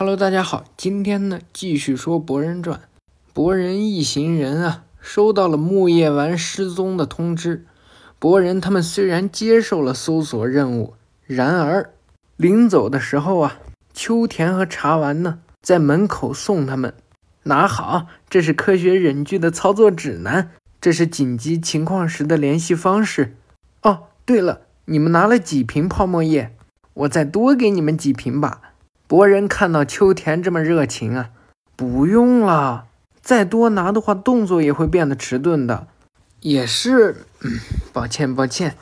Hello，大家好，今天呢继续说博人传。博人一行人啊，收到了木叶丸失踪的通知。博人他们虽然接受了搜索任务，然而临走的时候啊，秋田和茶丸呢在门口送他们。拿好，这是科学忍具的操作指南，这是紧急情况时的联系方式。哦，对了，你们拿了几瓶泡沫液？我再多给你们几瓶吧。博人看到秋田这么热情啊，不用了，再多拿的话，动作也会变得迟钝的。也是，嗯，抱歉抱歉，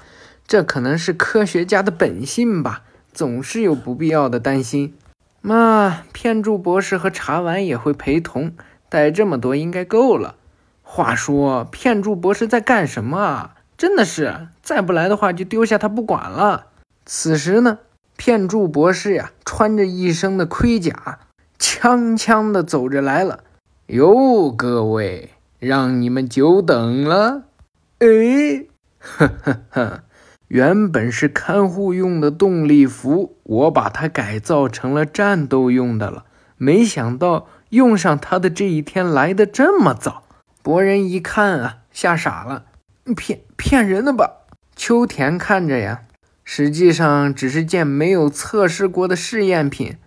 这可能是科学家的本性吧，总是有不必要的担心。那片柱博士和茶丸也会陪同，带这么多应该够了。话说，片柱博士在干什么啊？真的是，再不来的话就丢下他不管了。此时呢？片柱博士呀，穿着一身的盔甲，锵锵的走着来了。哟，各位，让你们久等了。哎，呵呵呵，原本是看护用的动力服，我把它改造成了战斗用的了。没想到用上它的这一天来的这么早。博人一看啊，吓傻了，骗骗人的吧？秋田看着呀。实际上只是件没有测试过的试验品。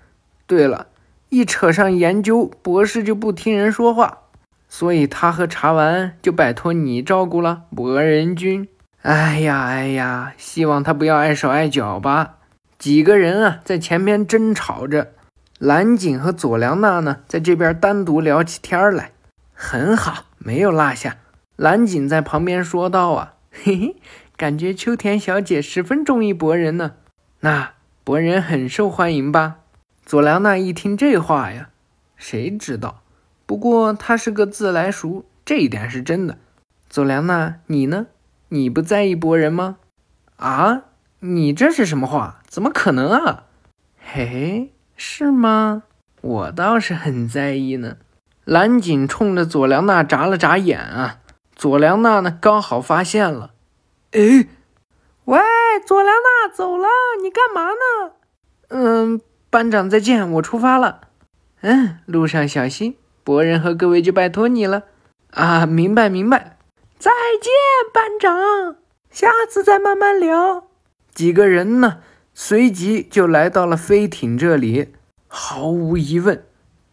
对了，一扯上研究，博士就不听人说话，所以他和茶丸就拜托你照顾了，博人君。哎呀哎呀，希望他不要碍手碍脚吧。几个人啊，在前边争吵着，蓝景和佐良娜呢，在这边单独聊起天来。很好，没有落下。蓝景在旁边说道：“啊，嘿 嘿。”感觉秋田小姐十分中意博人呢，那博人很受欢迎吧？佐良娜一听这话呀，谁知道？不过他是个自来熟，这一点是真的。佐良娜，你呢？你不在意博人吗？啊？你这是什么话？怎么可能啊？嘿，是吗？我倒是很在意呢。蓝景冲着佐良娜眨了眨眼啊，佐良娜呢，刚好发现了。哎，喂，佐良娜走了，你干嘛呢？嗯，班长再见，我出发了。嗯，路上小心，博人和各位就拜托你了。啊，明白明白。再见，班长，下次再慢慢聊。几个人呢，随即就来到了飞艇这里。毫无疑问，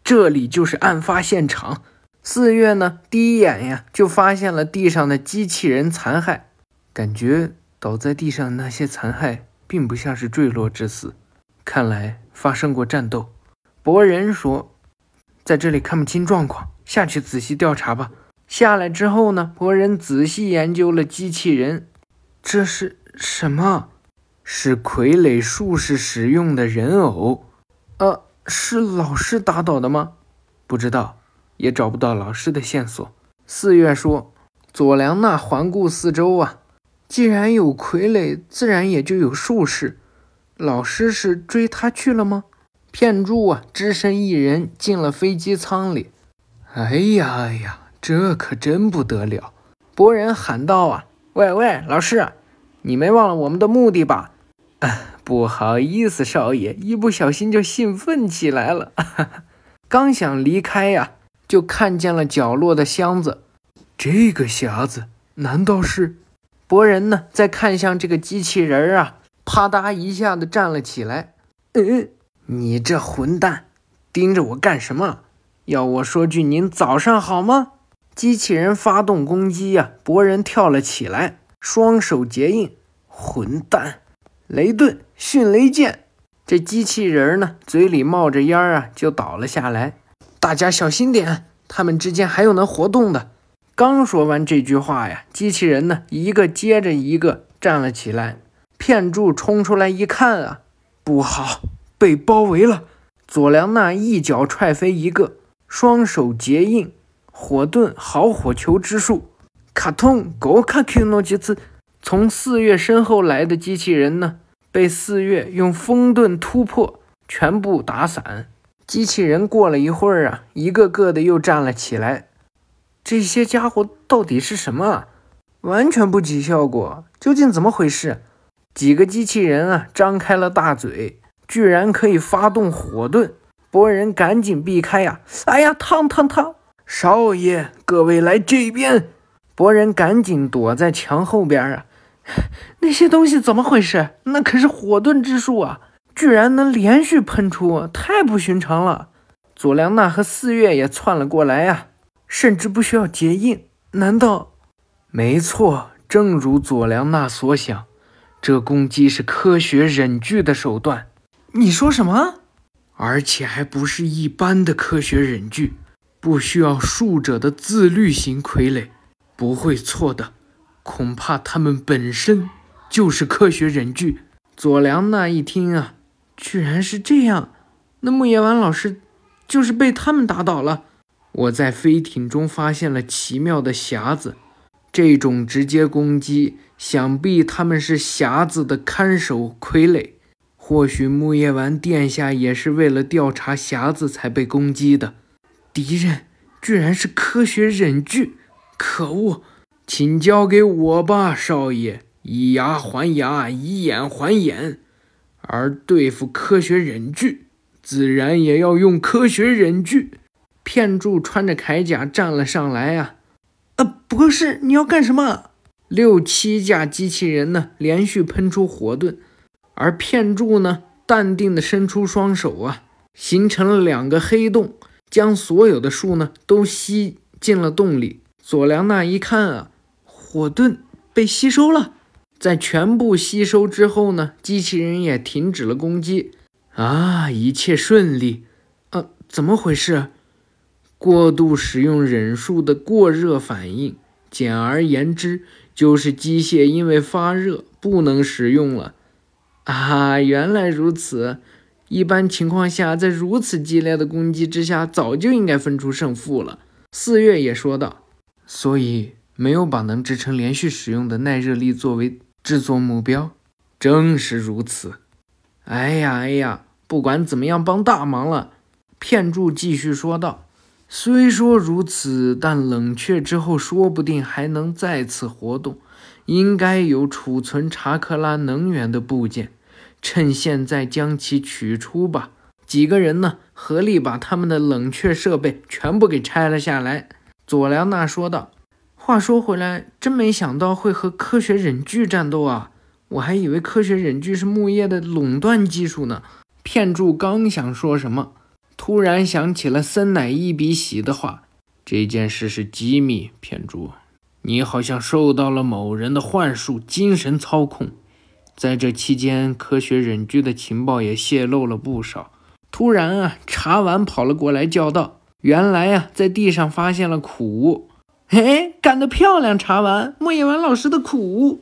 这里就是案发现场。四月呢，第一眼呀，就发现了地上的机器人残骸。感觉倒在地上那些残骸并不像是坠落致死，看来发生过战斗。博人说：“在这里看不清状况，下去仔细调查吧。”下来之后呢，博人仔细研究了机器人。这是什么？是傀儡术士使用的人偶。呃，是老师打倒的吗？不知道，也找不到老师的线索。四月说：“佐良娜环顾四周啊。”既然有傀儡，自然也就有术士。老师是追他去了吗？片柱啊，只身一人进了飞机舱里。哎呀哎呀，这可真不得了！博人喊道：“啊，喂喂，老师，你没忘了我们的目的吧？”啊，不好意思，少爷，一不小心就兴奋起来了。刚想离开呀，就看见了角落的箱子。这个匣子难道是？博人呢，再看向这个机器人啊，啪嗒一下子站了起来。嗯，你这混蛋，盯着我干什么？要我说句您早上好吗？机器人发动攻击呀！博人跳了起来，双手结印。混蛋，雷遁迅雷剑。这机器人呢，嘴里冒着烟啊，就倒了下来。大家小心点，他们之间还有能活动的。刚说完这句话呀，机器人呢一个接着一个站了起来。片柱冲出来一看啊，不好，被包围了！佐良娜一脚踹飞一个，双手结印，火遁好火球之术。卡通狗卡 Q 诺几次，从四月身后来的机器人呢，被四月用风遁突破，全部打散。机器人过了一会儿啊，一个个的又站了起来。这些家伙到底是什么？完全不起效果，究竟怎么回事？几个机器人啊，张开了大嘴，居然可以发动火盾，博人赶紧避开呀！哎呀，烫烫烫！少爷，各位来这边！博人赶紧躲在墙后边啊！那些东西怎么回事？那可是火遁之术啊，居然能连续喷出，太不寻常了。佐良娜和四月也窜了过来呀，甚至不需要结印。难道？没错，正如佐良娜所想，这攻击是科学忍具的手段。你说什么？而且还不是一般的科学忍具，不需要术者的自律型傀儡，不会错的。恐怕他们本身就是科学忍具。佐良娜一听啊，居然是这样，那木叶丸老师就是被他们打倒了。我在飞艇中发现了奇妙的匣子，这种直接攻击，想必他们是匣子的看守傀儡。或许木叶丸殿下也是为了调查匣子才被攻击的。敌人居然是科学忍具，可恶！请交给我吧，少爷。以牙还牙，以眼还眼。而对付科学忍具，自然也要用科学忍具。片柱穿着铠甲站了上来呀！呃，博士，你要干什么？六七架机器人呢，连续喷出火盾。而片柱呢，淡定地伸出双手啊，形成了两个黑洞，将所有的树呢都吸进了洞里。佐良娜一看啊，火盾被吸收了。在全部吸收之后呢，机器人也停止了攻击。啊，一切顺利。啊，怎么回事？过度使用忍术的过热反应，简而言之，就是机械因为发热不能使用了。啊，原来如此。一般情况下，在如此激烈的攻击之下，早就应该分出胜负了。四月也说道：“所以没有把能支撑连续使用的耐热力作为制作目标。”正是如此。哎呀哎呀，不管怎么样，帮大忙了。片柱继续说道：“虽说如此，但冷却之后，说不定还能再次活动。应该有储存查克拉能源的部件。”趁现在将其取出吧。几个人呢，合力把他们的冷却设备全部给拆了下来。佐良娜说道：“话说回来，真没想到会和科学忍具战斗啊！我还以为科学忍具是木叶的垄断技术呢。”片柱刚想说什么，突然想起了森乃一比喜的话：“这件事是机密，片柱，你好像受到了某人的幻术精神操控。”在这期间，科学忍具的情报也泄露了不少。突然啊，茶丸跑了过来，叫道：“原来呀，在地上发现了苦。嘿，干得漂亮，茶丸！木叶丸老师的苦。”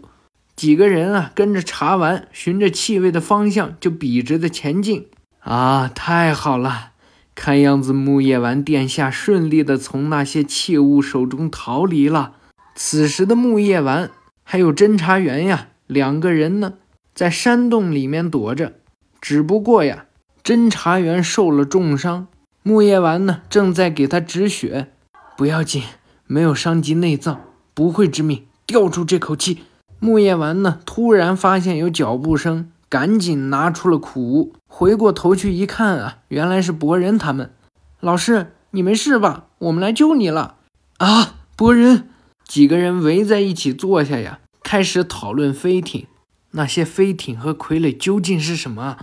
几个人啊，跟着茶丸，循着气味的方向就笔直的前进。啊，太好了！看样子木叶丸殿下顺利的从那些器物手中逃离了。此时的木叶丸还有侦查员呀，两个人呢。在山洞里面躲着，只不过呀，侦查员受了重伤，木叶丸呢正在给他止血。不要紧，没有伤及内脏，不会致命。吊住这口气。木叶丸呢突然发现有脚步声，赶紧拿出了苦，回过头去一看啊，原来是博人他们。老师，你没事吧？我们来救你了。啊，博人，几个人围在一起坐下呀，开始讨论飞艇。那些飞艇和傀儡究竟是什么？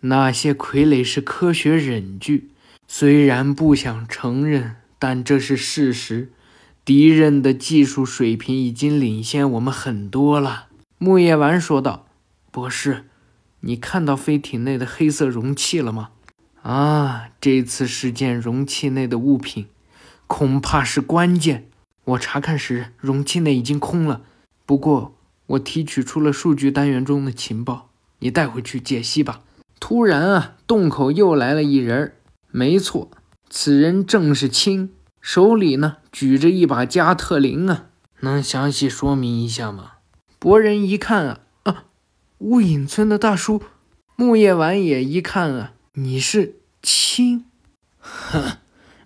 那些傀儡是科学忍具，虽然不想承认，但这是事实。敌人的技术水平已经领先我们很多了。”木叶丸说道。“博士，你看到飞艇内的黑色容器了吗？”“啊，这次事件容器内的物品恐怕是关键。我查看时，容器内已经空了。不过……”我提取出了数据单元中的情报，你带回去解析吧。突然啊，洞口又来了一人没错，此人正是青，手里呢举着一把加特林啊。能详细说明一下吗？博人一看啊啊，雾隐村的大叔。木叶丸也一看啊，你是青？哼，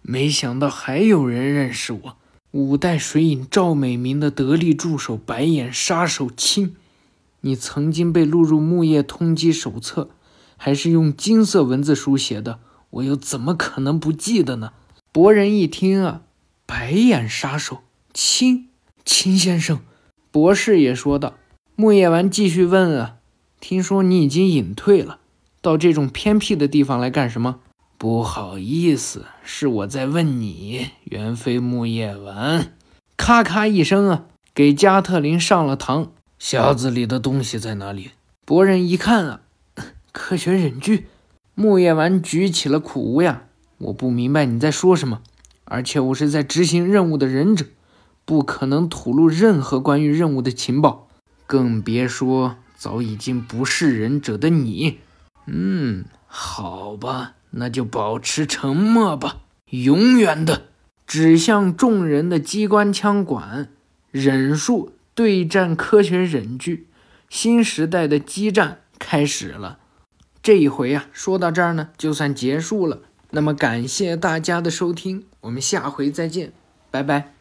没想到还有人认识我。五代水影赵美明的得力助手白眼杀手青，你曾经被录入木叶通缉手册，还是用金色文字书写的。我又怎么可能不记得呢？博人一听啊，白眼杀手青，青先生，博士也说道。木叶丸继续问啊，听说你已经隐退了，到这种偏僻的地方来干什么？不好意思，是我在问你，原非木叶丸。咔咔一声啊，给加特林上了膛。匣子里的东西在哪里？博人一看啊，科学忍具。木叶丸举起了苦无呀，我不明白你在说什么，而且我是在执行任务的忍者，不可能吐露任何关于任务的情报，更别说早已经不是忍者的你。嗯，好吧。那就保持沉默吧，永远的。指向众人的机关枪管，忍术对战科学忍具，新时代的激战开始了。这一回啊，说到这儿呢，就算结束了。那么感谢大家的收听，我们下回再见，拜拜。